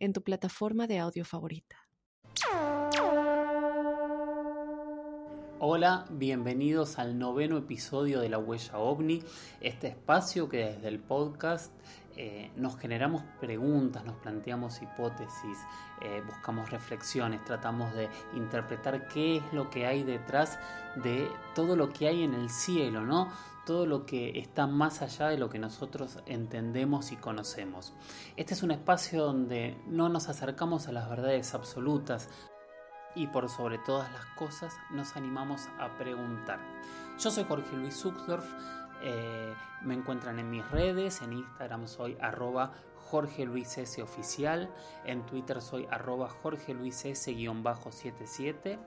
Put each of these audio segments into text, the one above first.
en tu plataforma de audio favorita. Hola, bienvenidos al noveno episodio de La Huella OVNI, este espacio que desde el podcast eh, nos generamos preguntas, nos planteamos hipótesis, eh, buscamos reflexiones, tratamos de interpretar qué es lo que hay detrás de todo lo que hay en el cielo, ¿no? Todo lo que está más allá de lo que nosotros entendemos y conocemos. Este es un espacio donde no nos acercamos a las verdades absolutas, y por sobre todas las cosas nos animamos a preguntar. Yo soy Jorge Luis Zuxdorf, eh, me encuentran en mis redes, en Instagram soy arroba Jorge Luis S oficial, en Twitter soy arroba Jorge Luis S-77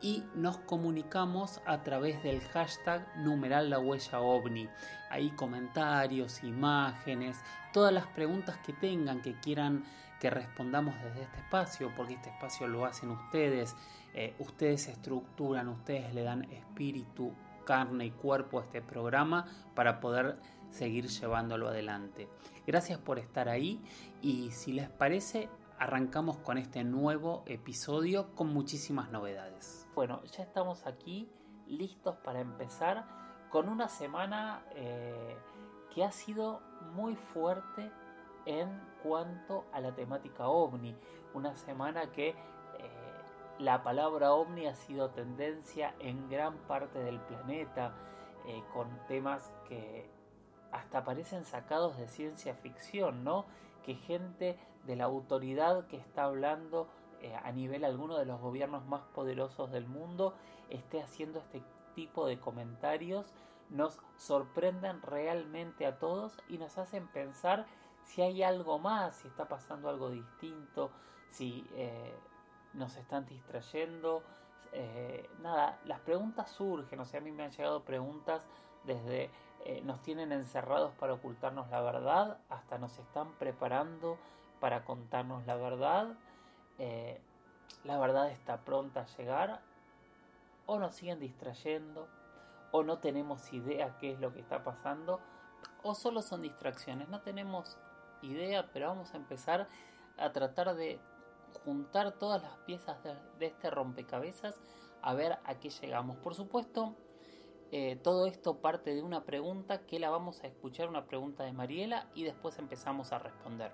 y nos comunicamos a través del hashtag numeral la huella ovni. Ahí comentarios, imágenes, todas las preguntas que tengan, que quieran que respondamos desde este espacio, porque este espacio lo hacen ustedes, eh, ustedes estructuran, ustedes le dan espíritu, carne y cuerpo a este programa para poder seguir llevándolo adelante. Gracias por estar ahí y si les parece, arrancamos con este nuevo episodio con muchísimas novedades. Bueno, ya estamos aquí listos para empezar con una semana eh, que ha sido muy fuerte en cuanto a la temática ovni. Una semana que eh, la palabra ovni ha sido tendencia en gran parte del planeta, eh, con temas que hasta parecen sacados de ciencia ficción, ¿no? Que gente de la autoridad que está hablando eh, a nivel alguno de los gobiernos más poderosos del mundo esté haciendo este tipo de comentarios nos sorprenden realmente a todos y nos hacen pensar si hay algo más, si está pasando algo distinto, si eh, nos están distrayendo. Eh, nada, las preguntas surgen, o sea, a mí me han llegado preguntas desde eh, nos tienen encerrados para ocultarnos la verdad, hasta nos están preparando para contarnos la verdad. la verdad está pronta a llegar, o nos siguen distrayendo, o no tenemos idea qué es lo que está pasando, o solo son distracciones, no tenemos idea, pero vamos a empezar a tratar de juntar todas las piezas de, este rompecabezas a ver a qué llegamos. Por supuesto, eh, todo esto parte de una pregunta que la vamos a escuchar, una pregunta de Mariela, y después empezamos a responder.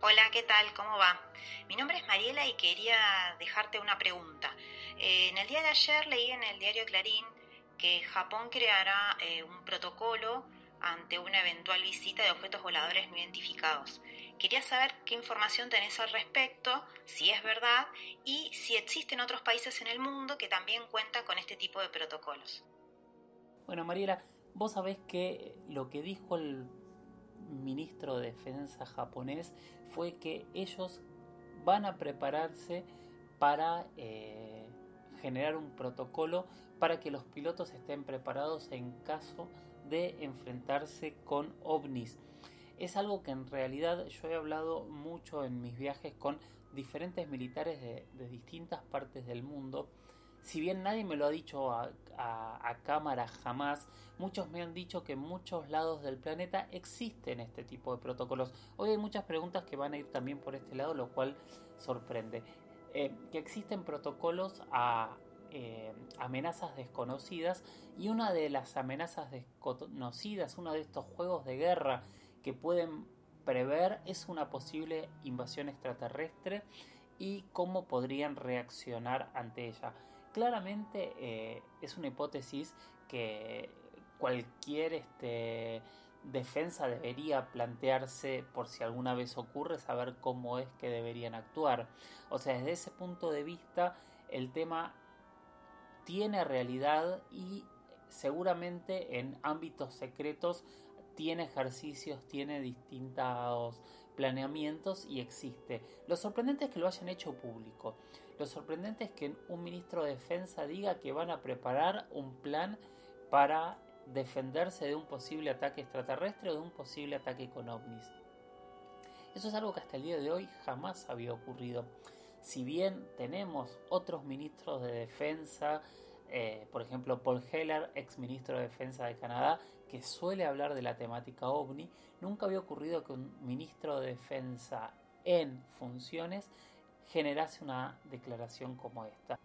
Hola, ¿qué tal? ¿Cómo va? Mi nombre es Mariela y quería dejarte una pregunta. Eh, en el día de ayer leí en el diario Clarín que Japón creará eh, un protocolo ante una eventual visita de objetos voladores no identificados. Quería saber qué información tenés al respecto, si es verdad y si existen otros países en el mundo que también cuentan con este tipo de protocolos. Bueno, Mariela, vos sabés que lo que dijo el ministro de Defensa japonés fue que ellos van a prepararse para eh, generar un protocolo para que los pilotos estén preparados en caso de enfrentarse con ovnis. Es algo que en realidad yo he hablado mucho en mis viajes con diferentes militares de, distintas partes del mundo. Si bien nadie me lo ha dicho a, cámara jamás, muchos me han dicho que en muchos lados del planeta existen este tipo de protocolos. Hoy hay muchas preguntas que van a ir también por este lado, lo cual sorprende. Eh, que existen protocolos a, eh, amenazas desconocidas y una de las amenazas desconocidas, uno de estos juegos de guerra que pueden prever es una posible invasión extraterrestre y cómo podrían reaccionar ante ella. Claramente eh, es una hipótesis que cualquier este, defensa debería plantearse por si alguna vez ocurre, saber cómo es que deberían actuar. O sea, desde ese punto de vista, el tema tiene realidad y seguramente en ámbitos secretos tiene ejercicios, tiene distintos planeamientos y existe. Lo sorprendente es que lo hayan hecho público. Lo sorprendente es que un ministro de Defensa diga que van a preparar un plan para defenderse de un posible ataque extraterrestre o de un posible ataque con ovnis. Eso es algo que hasta el día de hoy jamás había ocurrido. Si bien tenemos otros ministros de defensa, eh, por ejemplo Paul Heller, ex ministro de Defensa de Canadá, que suele hablar de la temática ovni, nunca había ocurrido que un ministro de Defensa en funciones generase una declaración como esta.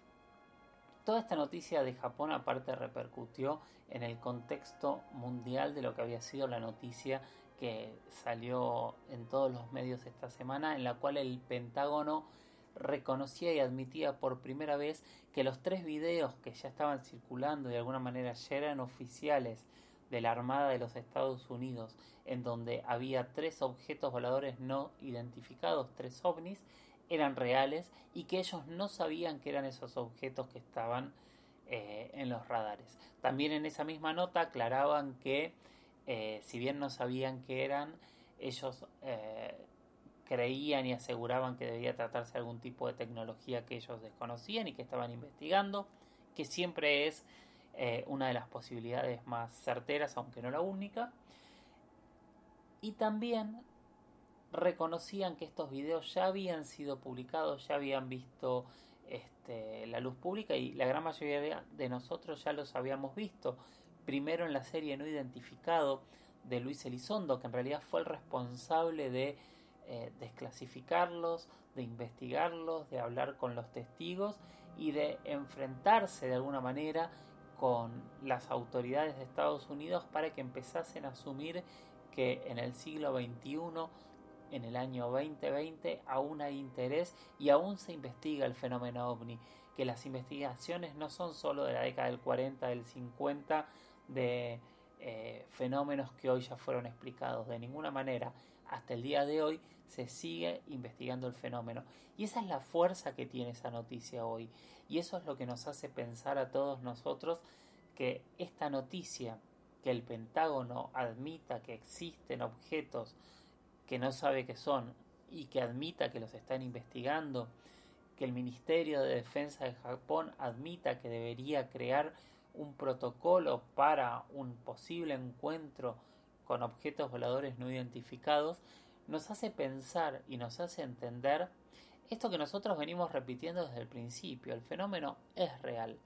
Toda esta noticia de Japón aparte repercutió en el contexto mundial de lo que había sido la noticia que salió en todos los medios esta semana, en la cual el Pentágono reconocía y admitía por primera vez que los tres videos que ya estaban circulando de alguna manera ya eran oficiales de la Armada de los Estados Unidos, en donde había tres objetos voladores no identificados, tres ovnis, eran reales y que ellos no sabían que eran esos objetos que estaban eh, en los radares. También en esa misma nota aclaraban que eh, si bien no sabían qué eran, ellos eh, creían y aseguraban que debía tratarse de algún tipo de tecnología que ellos desconocían y que estaban investigando, que siempre es eh, una de las posibilidades más certeras, aunque no la única. Y también reconocían que estos videos ya habían sido publicados, ya habían visto este, la luz pública y la gran mayoría de nosotros ya los habíamos visto primero en la serie no identificado de Luis Elizondo, que en realidad fue el responsable de eh, desclasificarlos, de investigarlos, de hablar con los testigos y de enfrentarse de alguna manera con las autoridades de Estados Unidos para que empezasen a asumir que en el siglo XXI, en el año 2020, aún hay interés y aún se investiga el fenómeno ovni, que las investigaciones no son solo de la década del 40, del 50, de eh, fenómenos que hoy ya fueron explicados. De ninguna manera, hasta el día de hoy, se sigue investigando el fenómeno. Y esa es la fuerza que tiene esa noticia hoy. Y eso es lo que nos hace pensar a todos nosotros que esta noticia, que el Pentágono admita que existen objetos que no sabe que son y que admita que los están investigando, que el Ministerio de Defensa de Japón admita que debería crear un protocolo para un posible encuentro con objetos voladores no identificados, nos hace pensar y nos hace entender esto que nosotros venimos repitiendo desde el principio, el fenómeno es real.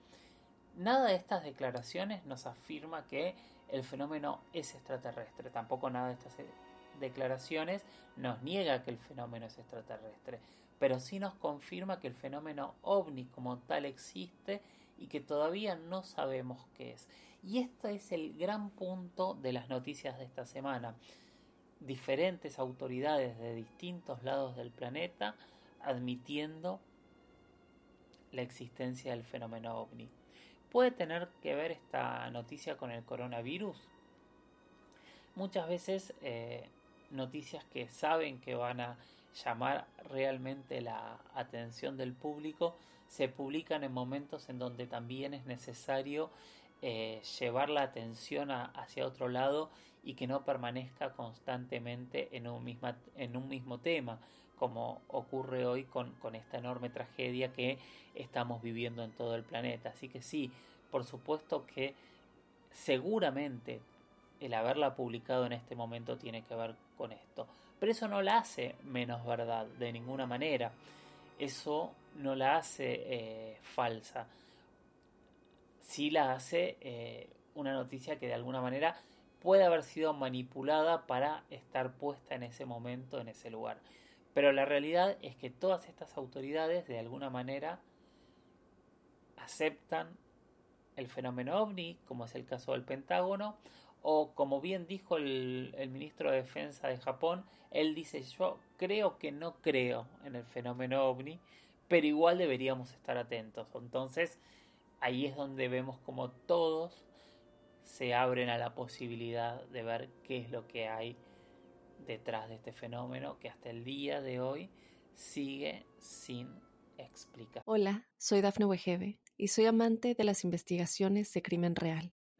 Nada de estas declaraciones nos afirma que el fenómeno es extraterrestre, tampoco nada de estas declaraciones nos niega que el fenómeno es extraterrestre, pero sí nos confirma que el fenómeno ovni como tal existe y que todavía no sabemos qué es. Y este es el gran punto de las noticias de esta semana. Diferentes autoridades de distintos lados del planeta admitiendo la existencia del fenómeno ovni. ¿Puede tener que ver esta noticia con el coronavirus? Muchas veces eh, noticias que saben que van a llamar realmente la atención del público se publican en momentos en donde también es necesario eh, llevar la atención hacia otro lado y que no permanezca constantemente en un, misma, en un mismo tema, como ocurre hoy con, con esta enorme tragedia que estamos viviendo en todo el planeta. Así que sí, por supuesto que seguramente el haberla publicado en este momento tiene que ver con esto. Pero eso no la hace menos verdad, de ninguna manera. Eso no la hace eh, falsa. Sí la hace eh, una noticia que de alguna manera puede haber sido manipulada para estar puesta en ese momento, en ese lugar. Pero la realidad es que todas estas autoridades de alguna manera aceptan el fenómeno ovni, como es el caso del Pentágono, o como bien dijo el, ministro de Defensa de Japón, él dice yo creo que no creo en el fenómeno ovni, pero igual deberíamos estar atentos. Entonces, ahí es donde vemos como todos se abren a la posibilidad de ver qué es lo que hay detrás de este fenómeno que hasta el día de hoy sigue sin explicar. Hola, soy Dafne Wegebe y soy amante de las investigaciones de crimen real.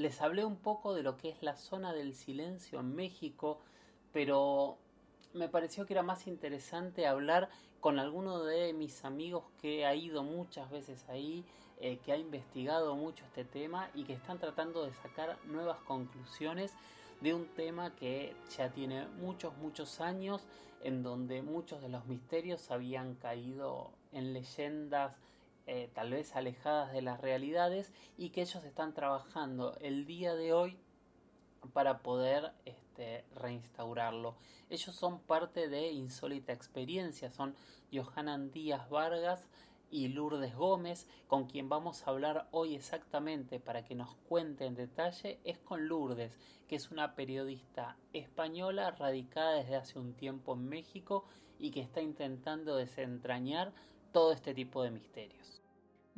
les hablé un poco de lo que es la zona del silencio en México, pero me pareció que era más interesante hablar con alguno de mis amigos que ha ido muchas veces ahí, eh, que ha investigado mucho este tema y que están tratando de sacar nuevas conclusiones de un tema que ya tiene muchos, muchos años, en donde muchos de los misterios habían caído en leyendas eh, tal vez alejadas de las realidades y que ellos están trabajando el día de hoy para poder este, reinstaurarlo. Ellos son parte de Insólita Experiencia, son Johanan Díaz Vargas y Lourdes Gómez, con quien vamos a hablar hoy exactamente para que nos cuente en detalle, es con Lourdes, que es una periodista española radicada desde hace un tiempo en México y que está intentando desentrañar todo este tipo de misterios.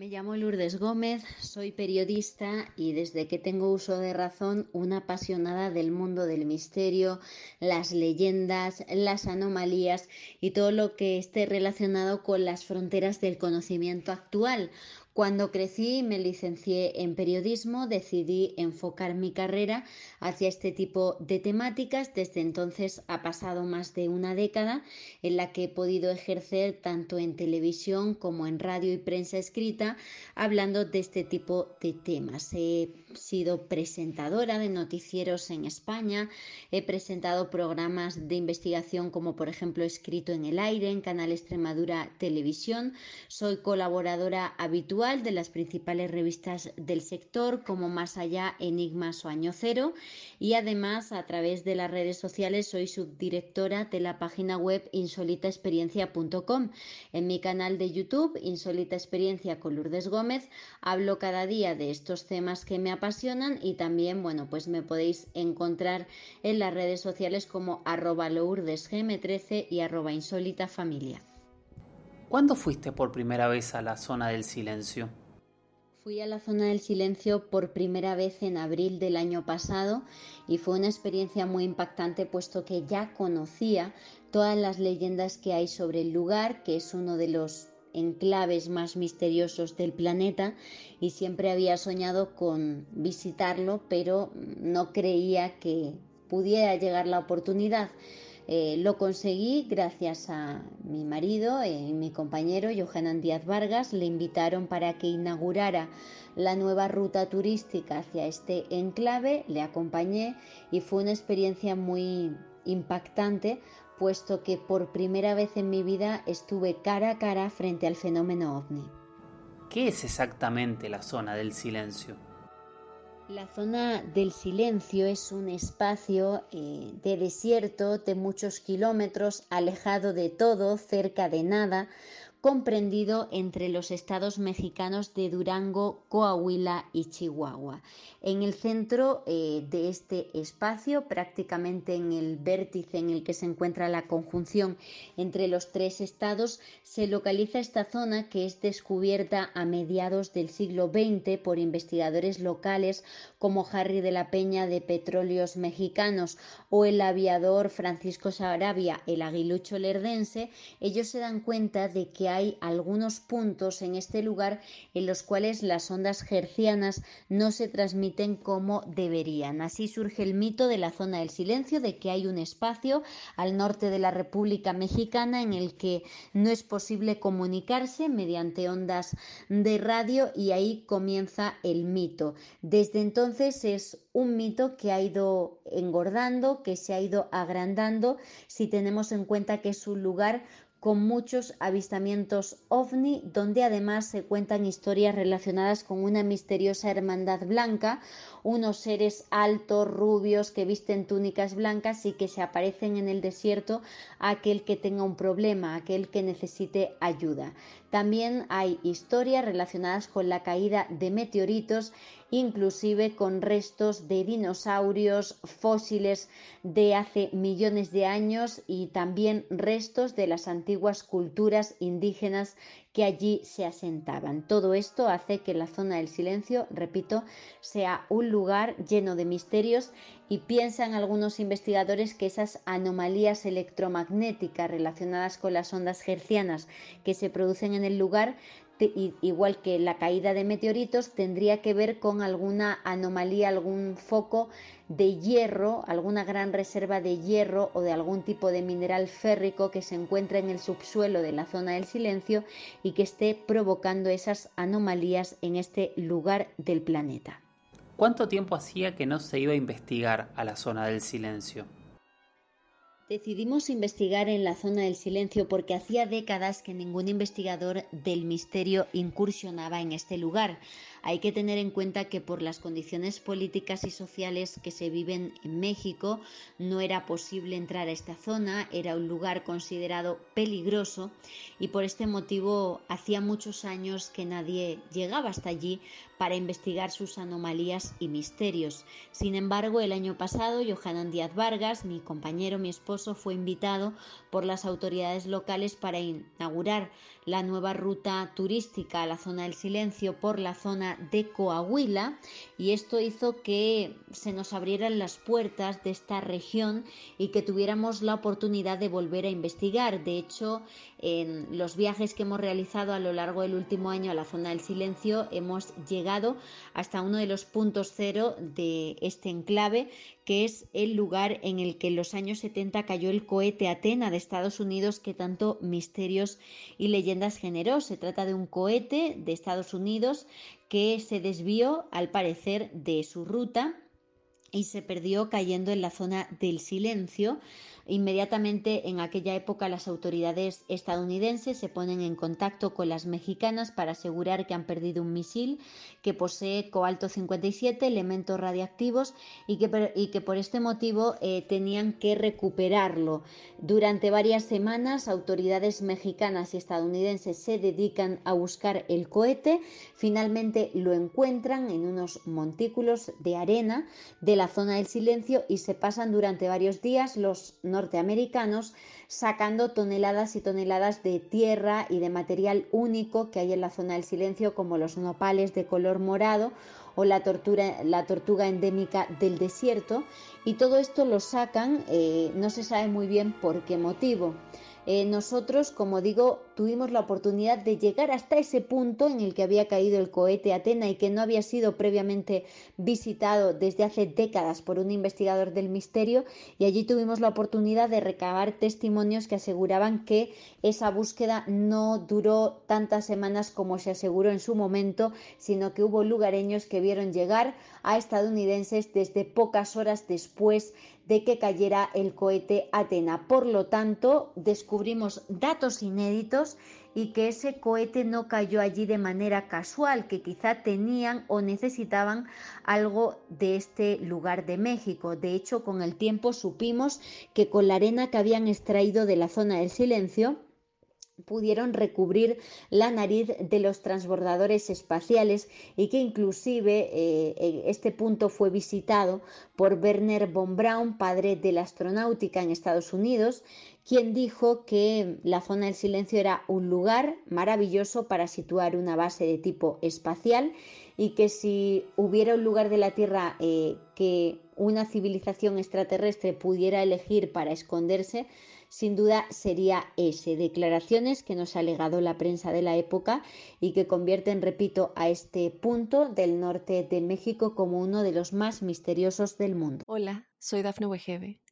Me llamo Lourdes Gómez, soy periodista y desde que tengo uso de razón una apasionada del mundo del misterio, las leyendas, las anomalías y todo lo que esté relacionado con las fronteras del conocimiento actual, cuando crecí y me licencié en periodismo, decidí enfocar mi carrera hacia este tipo de temáticas. Desde entonces ha pasado más de una década en la que he podido ejercer tanto en televisión como en radio y prensa escrita hablando de este tipo de temas. He sido presentadora de noticieros en España, he presentado programas de investigación como por ejemplo Escrito en el Aire en Canal Extremadura Televisión, soy colaboradora habitual de las principales revistas del sector como Más Allá, Enigmas o Año Cero y además a través de las redes sociales soy subdirectora de la página web insolitaexperiencia.com. En mi canal de YouTube, Insólita Experiencia con Lourdes Gómez, hablo cada día de estos temas que me apasionan y también, bueno, pues me podéis encontrar en las redes sociales como arroba lourdesgm13 y arroba insólitafamilia. ¿Cuándo fuiste por primera vez a la zona del silencio? Fui a la zona del silencio por primera vez en abril del año pasado y fue una experiencia muy impactante puesto que ya conocía todas las leyendas que hay sobre el lugar, que es uno de los enclaves más misteriosos del planeta y siempre había soñado con visitarlo, pero no creía que pudiera llegar la oportunidad. Eh, lo conseguí gracias a mi marido y mi compañero Johanan Díaz Vargas. Le invitaron para que inaugurara la nueva ruta turística hacia este enclave. Le acompañé y fue una experiencia muy impactante puesto que por primera vez en mi vida estuve cara a cara frente al fenómeno ovni. ¿Qué es exactamente la zona del silencio? La zona del silencio es un espacio eh, de desierto de muchos kilómetros, alejado de todo, cerca de nada, comprendido entre los estados mexicanos de Durango, Coahuila y Chihuahua. En el centro eh, de este espacio, prácticamente en el vértice en el que se encuentra la conjunción entre los tres estados, se localiza esta zona que es descubierta a mediados del siglo XX por investigadores locales como Harry de la Peña de Petróleos Mexicanos o el aviador Francisco Sarabia, el aguilucho lerdense. Ellos se dan cuenta de que hay algunos puntos en este lugar en los cuales las ondas hercianas no se transmiten como deberían. Así surge el mito de la zona del silencio, de que hay un espacio al norte de la República Mexicana en el que no es posible comunicarse mediante ondas de radio y ahí comienza el mito. Desde entonces es un mito que ha ido engordando, que se ha ido agrandando, si tenemos en cuenta que es un lugar con muchos avistamientos ovni, donde además se cuentan historias relacionadas con una misteriosa hermandad blanca, unos seres altos, rubios, que visten túnicas blancas y que se aparecen en el desierto a aquel que tenga un problema, a aquel que necesite ayuda. También hay historias relacionadas con la caída de meteoritos inclusive con restos de dinosaurios, fósiles de hace millones de años y también restos de las antiguas culturas indígenas que allí se asentaban. Todo esto hace que la zona del silencio, repito, sea un lugar lleno de misterios y piensan algunos investigadores que esas anomalías electromagnéticas relacionadas con las ondas hercianas que se producen en el lugar igual que la caída de meteoritos, tendría que ver con alguna anomalía, algún foco de hierro, alguna gran reserva de hierro o de algún tipo de mineral férrico que se encuentra en el subsuelo de la zona del silencio y que esté provocando esas anomalías en este lugar del planeta. ¿Cuánto tiempo hacía que no se iba a investigar a la zona del silencio? Decidimos investigar en la zona del silencio porque hacía décadas que ningún investigador del misterio incursionaba en este lugar. Hay que tener en cuenta que por las condiciones políticas y sociales que se viven en México no era posible entrar a esta zona, era un lugar considerado peligroso y por este motivo hacía muchos años que nadie llegaba hasta allí para investigar sus anomalías y misterios. Sin embargo, el año pasado, Johanan Díaz Vargas, mi compañero, mi esposo, fue invitado por las autoridades locales para inaugurar la nueva ruta turística a la zona del silencio por la zona de Coahuila y esto hizo que se nos abrieran las puertas de esta región y que tuviéramos la oportunidad de volver a investigar. De hecho, en los viajes que hemos realizado a lo largo del último año a la zona del silencio hemos llegado hasta uno de los puntos cero de este enclave que es el lugar en el que en los años 70 cayó el cohete Atena de Estados Unidos que tanto misterios y leyendas generó. Se trata de un cohete de Estados Unidos que se desvió, al parecer, de su ruta y se perdió cayendo en la zona del silencio Inmediatamente en aquella época las autoridades estadounidenses se ponen en contacto con las mexicanas para asegurar que han perdido un misil que posee cobalto 57, elementos radiactivos y que, y que por este motivo eh, tenían que recuperarlo. Durante varias semanas autoridades mexicanas y estadounidenses se dedican a buscar el cohete, finalmente lo encuentran en unos montículos de arena de la zona del silencio y se pasan durante varios días los norteamericanos sacando toneladas y toneladas de tierra y de material único que hay en la zona del silencio como los nopales de color morado o la, la tortuga endémica del desierto y todo esto lo sacan, eh, no se sabe muy bien por qué motivo. Eh, nosotros, como digo, tuvimos la oportunidad de llegar hasta ese punto en el que había caído el cohete Atena y que no había sido previamente visitado desde hace décadas por un investigador del misterio y allí tuvimos la oportunidad de recabar testimonios que aseguraban que esa búsqueda no duró tantas semanas como se aseguró en su momento, sino que hubo lugareños que vieron llegar a estadounidenses desde pocas horas después de que cayera el cohete Atena. Por lo tanto, descubrimos datos inéditos y que ese cohete no cayó allí de manera casual, que quizá tenían o necesitaban algo de este lugar de México. De hecho, con el tiempo supimos que con la arena que habían extraído de la zona del silencio, pudieron recubrir la nariz de los transbordadores espaciales y que inclusive eh, este punto fue visitado por Werner von Braun, padre de la astronáutica en Estados Unidos, quien dijo que la zona del silencio era un lugar maravilloso para situar una base de tipo espacial y que si hubiera un lugar de la Tierra eh, que una civilización extraterrestre pudiera elegir para esconderse, sin duda sería ese. Declaraciones que nos ha legado la prensa de la época y que convierten, repito, a este punto del norte de México como uno de los más misteriosos del mundo. Hola, soy Dafne Wegebe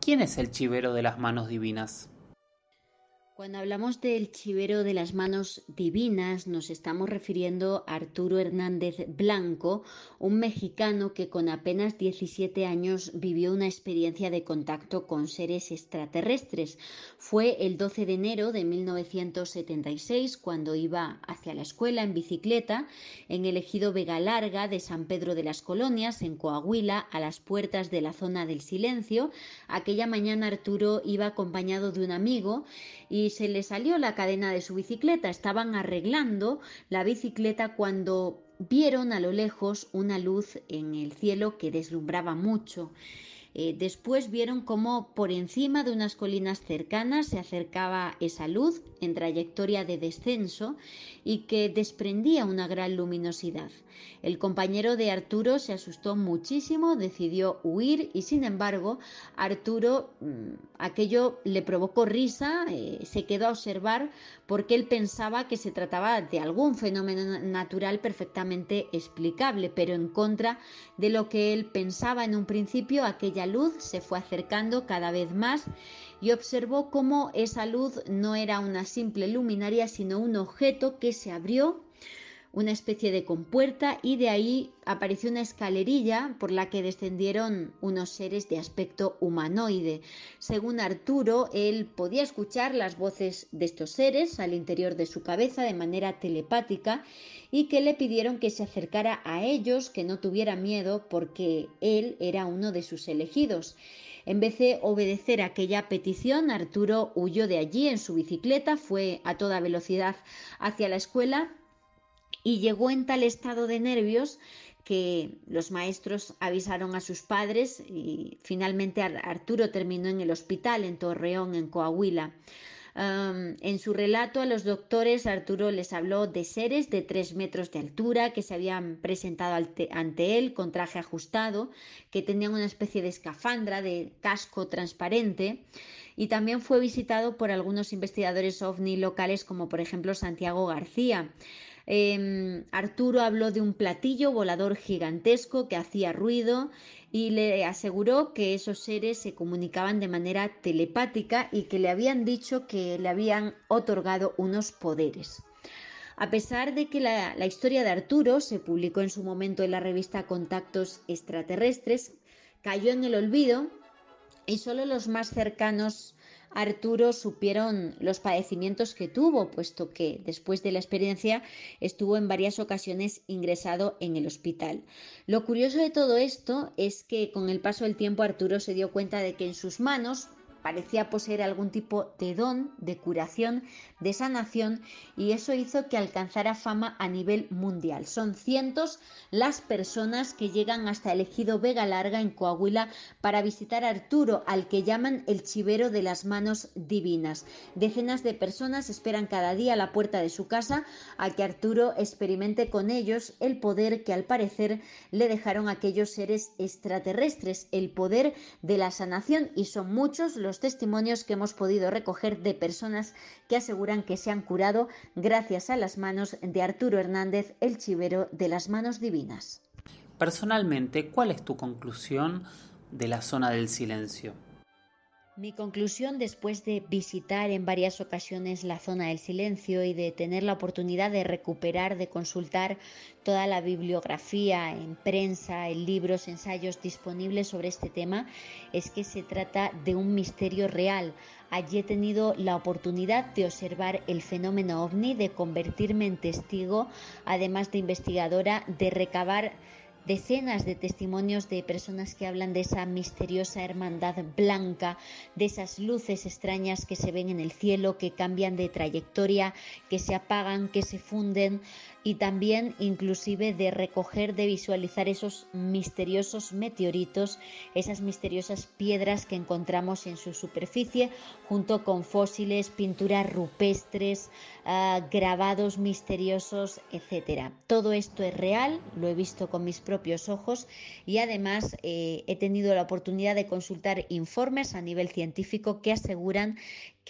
¿Quién es el chivero de las manos divinas? Cuando hablamos del chivero de las manos divinas, nos estamos refiriendo a Arturo Hernández Blanco, un mexicano que con apenas 17 años vivió una experiencia de contacto con seres extraterrestres. Fue el 12 de enero de 1976 cuando iba hacia la escuela en bicicleta en el ejido Vega Larga de San Pedro de las Colonias, en Coahuila, a las puertas de la zona del silencio. Aquella mañana Arturo iba acompañado de un amigo y se le salió la cadena de su bicicleta. Estaban arreglando la bicicleta cuando vieron a lo lejos una luz en el cielo que deslumbraba mucho. Eh, después vieron cómo por encima de unas colinas cercanas se acercaba esa luz en trayectoria de descenso y que desprendía una gran luminosidad. El compañero de Arturo se asustó muchísimo, decidió huir y sin embargo Arturo mm, aquello le provocó risa, eh, se quedó a observar porque él pensaba que se trataba de algún fenómeno natural perfectamente explicable, pero en contra de lo que él pensaba en un principio, aquella luz se fue acercando cada vez más y observó cómo esa luz no era una simple luminaria, sino un objeto que se abrió una especie de compuerta y de ahí apareció una escalerilla por la que descendieron unos seres de aspecto humanoide. Según Arturo, él podía escuchar las voces de estos seres al interior de su cabeza de manera telepática y que le pidieron que se acercara a ellos, que no tuviera miedo porque él era uno de sus elegidos. En vez de obedecer aquella petición, Arturo huyó de allí en su bicicleta, fue a toda velocidad hacia la escuela y llegó en tal estado de nervios que los maestros avisaron a sus padres y finalmente Arturo terminó en el hospital en Torreón, en Coahuila. en su relato a los doctores, Arturo les habló de seres de tres metros de altura que se habían presentado ante él con traje ajustado, que tenían una especie de escafandra de casco transparente y también fue visitado por algunos investigadores ovni locales como por ejemplo Santiago García. Em, Arturo habló de un platillo volador gigantesco que hacía ruido y le aseguró que esos seres se comunicaban de manera telepática y que le habían dicho que le habían otorgado unos poderes. A pesar de que la, la historia de Arturo se publicó en su momento en la revista Contactos Extraterrestres, cayó en el olvido y solo los más cercanos Arturo supieron los padecimientos que tuvo, puesto que después de la experiencia estuvo en varias ocasiones ingresado en el hospital. Lo curioso de todo esto es que con el paso del tiempo Arturo se dio cuenta de que en sus manos parecía poseer algún tipo de don, de curación, de sanación y eso hizo que alcanzara fama a nivel mundial. Son cientos las personas que llegan hasta el ejido Vega Larga en Coahuila para visitar a Arturo, al que llaman el chivero de las manos divinas. Decenas de personas esperan cada día a la puerta de su casa a que Arturo experimente con ellos el poder que al parecer le dejaron aquellos seres extraterrestres, el poder de la sanación y son muchos los los testimonios que hemos podido recoger de personas que aseguran que se han curado gracias a las manos de Arturo Hernández, el chivero de las manos divinas. Personalmente, ¿cuál es tu conclusión de la zona del silencio? Mi conclusión después de visitar en varias ocasiones la zona del silencio y de tener la oportunidad de recuperar, de consultar toda la bibliografía en prensa, en libros, ensayos disponibles sobre este tema, es que se trata de un misterio real. Allí he tenido la oportunidad de observar el fenómeno ovni, de convertirme en testigo, además de investigadora, de recabar decenas de testimonios de personas que hablan de esa misteriosa hermandad blanca, de esas luces extrañas que se ven en el cielo, que cambian de trayectoria, que se apagan, que se funden y también inclusive de recoger, de visualizar esos misteriosos meteoritos, esas misteriosas piedras que encontramos en su superficie, junto con fósiles, pinturas rupestres, ah, grabados misteriosos, etc. Todo esto es real, lo he visto con mis propios ojos y además eh, he tenido la oportunidad de consultar informes a nivel científico que aseguran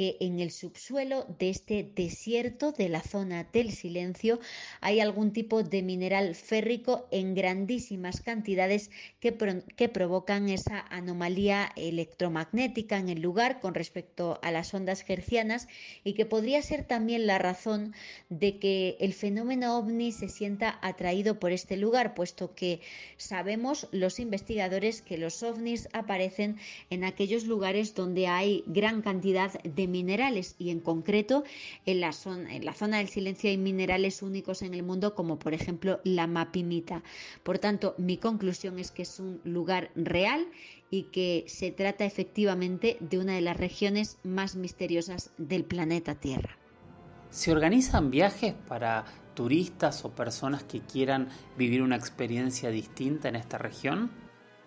que en el subsuelo de este desierto de la zona del silencio hay algún tipo de mineral férrico en grandísimas cantidades que, que provocan esa anomalía electromagnética en el lugar con respecto a las ondas hercianas y que podría ser también la razón de que el fenómeno ovni se sienta atraído por este lugar, puesto que sabemos los investigadores que los ovnis aparecen en aquellos lugares donde hay gran cantidad de minerales y en concreto en la zona, del silencio hay minerales únicos en el mundo como por ejemplo la mapimita. Por tanto, mi conclusión es que es un lugar real y que se trata efectivamente de una de las regiones más misteriosas del planeta Tierra. ¿Se organizan viajes para turistas o personas que quieran vivir una experiencia distinta en esta región?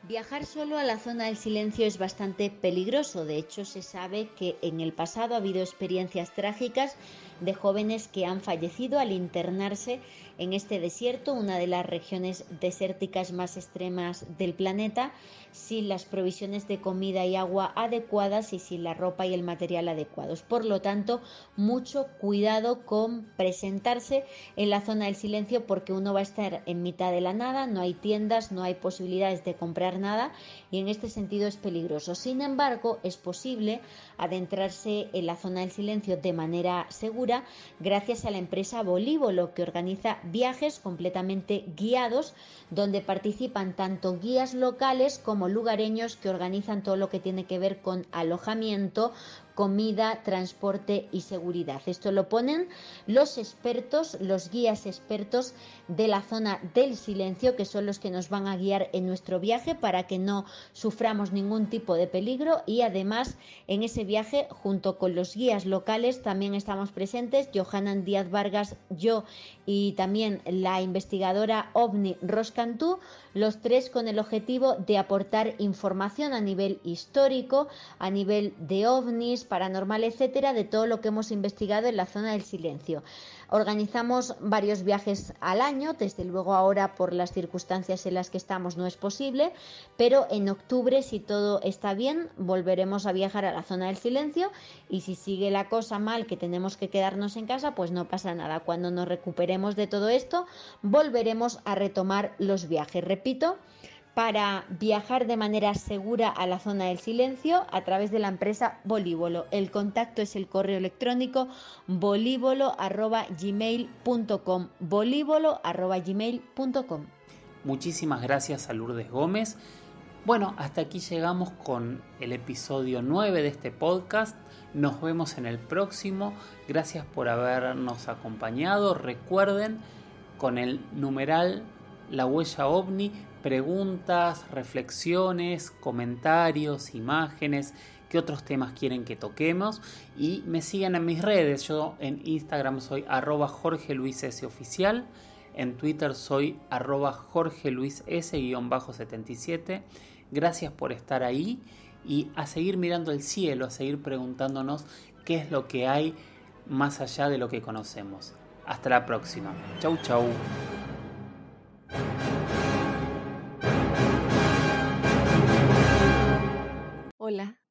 Viajar solo a la zona del silencio es bastante peligroso. De hecho, se sabe que en el pasado ha habido experiencias trágicas de jóvenes que han fallecido al internarse en este desierto, una de las regiones desérticas más extremas del planeta, sin las provisiones de comida y agua adecuadas y sin la ropa y el material adecuados. Por lo tanto, mucho cuidado con presentarse en la zona del silencio porque uno va a estar en mitad de la nada, no hay tiendas, no hay posibilidades de comprar nada y en este sentido es peligroso. Sin embargo, es posible adentrarse en la zona del silencio de manera segura gracias a la empresa Bolívolo que organiza viajes completamente guiados donde participan tanto guías locales como lugareños que organizan todo lo que tiene que ver con alojamiento, comida, transporte y seguridad. Esto lo ponen los expertos, los guías expertos de la zona del silencio, que son los que nos van a guiar en nuestro viaje para que no suframos ningún tipo de peligro y además en ese viaje junto con los guías locales también estamos presentes Johanan Díaz Vargas, yo y también la investigadora OVNI Roscantú, los tres con el objetivo de aportar información a nivel histórico, a nivel de ovnis, paranormal, etcétera, de todo lo que hemos investigado en la zona del silencio. Organizamos varios viajes al año, desde luego ahora por las circunstancias en las que estamos no es posible, pero en octubre, si todo está bien, volveremos a viajar a la zona del silencio y si sigue la cosa mal que tenemos que quedarnos en casa, pues no pasa nada. Cuando nos recuperemos de todo esto, volveremos a retomar los viajes. Repito, para viajar de manera segura a la zona del silencio a través de la empresa Bolívolo. El contacto es el correo electrónico bolívolo.gmail.com bolívolo.gmail.com Muchísimas gracias a Lourdes Gómez. Bueno, hasta aquí llegamos con el episodio 9 de este podcast. Nos vemos en el próximo. Gracias por habernos acompañado. Recuerden con el numeral La huella ovni preguntas, reflexiones, comentarios, imágenes, qué otros temas quieren que toquemos y me sigan en mis redes. Yo en Instagram soy arroba Jorge Luis S oficial, en Twitter soy arroba Jorge Luis S-77. Gracias por estar ahí y a seguir mirando el cielo, a seguir preguntándonos qué es lo que hay más allá de lo que conocemos. Hasta la próxima. Chau chau.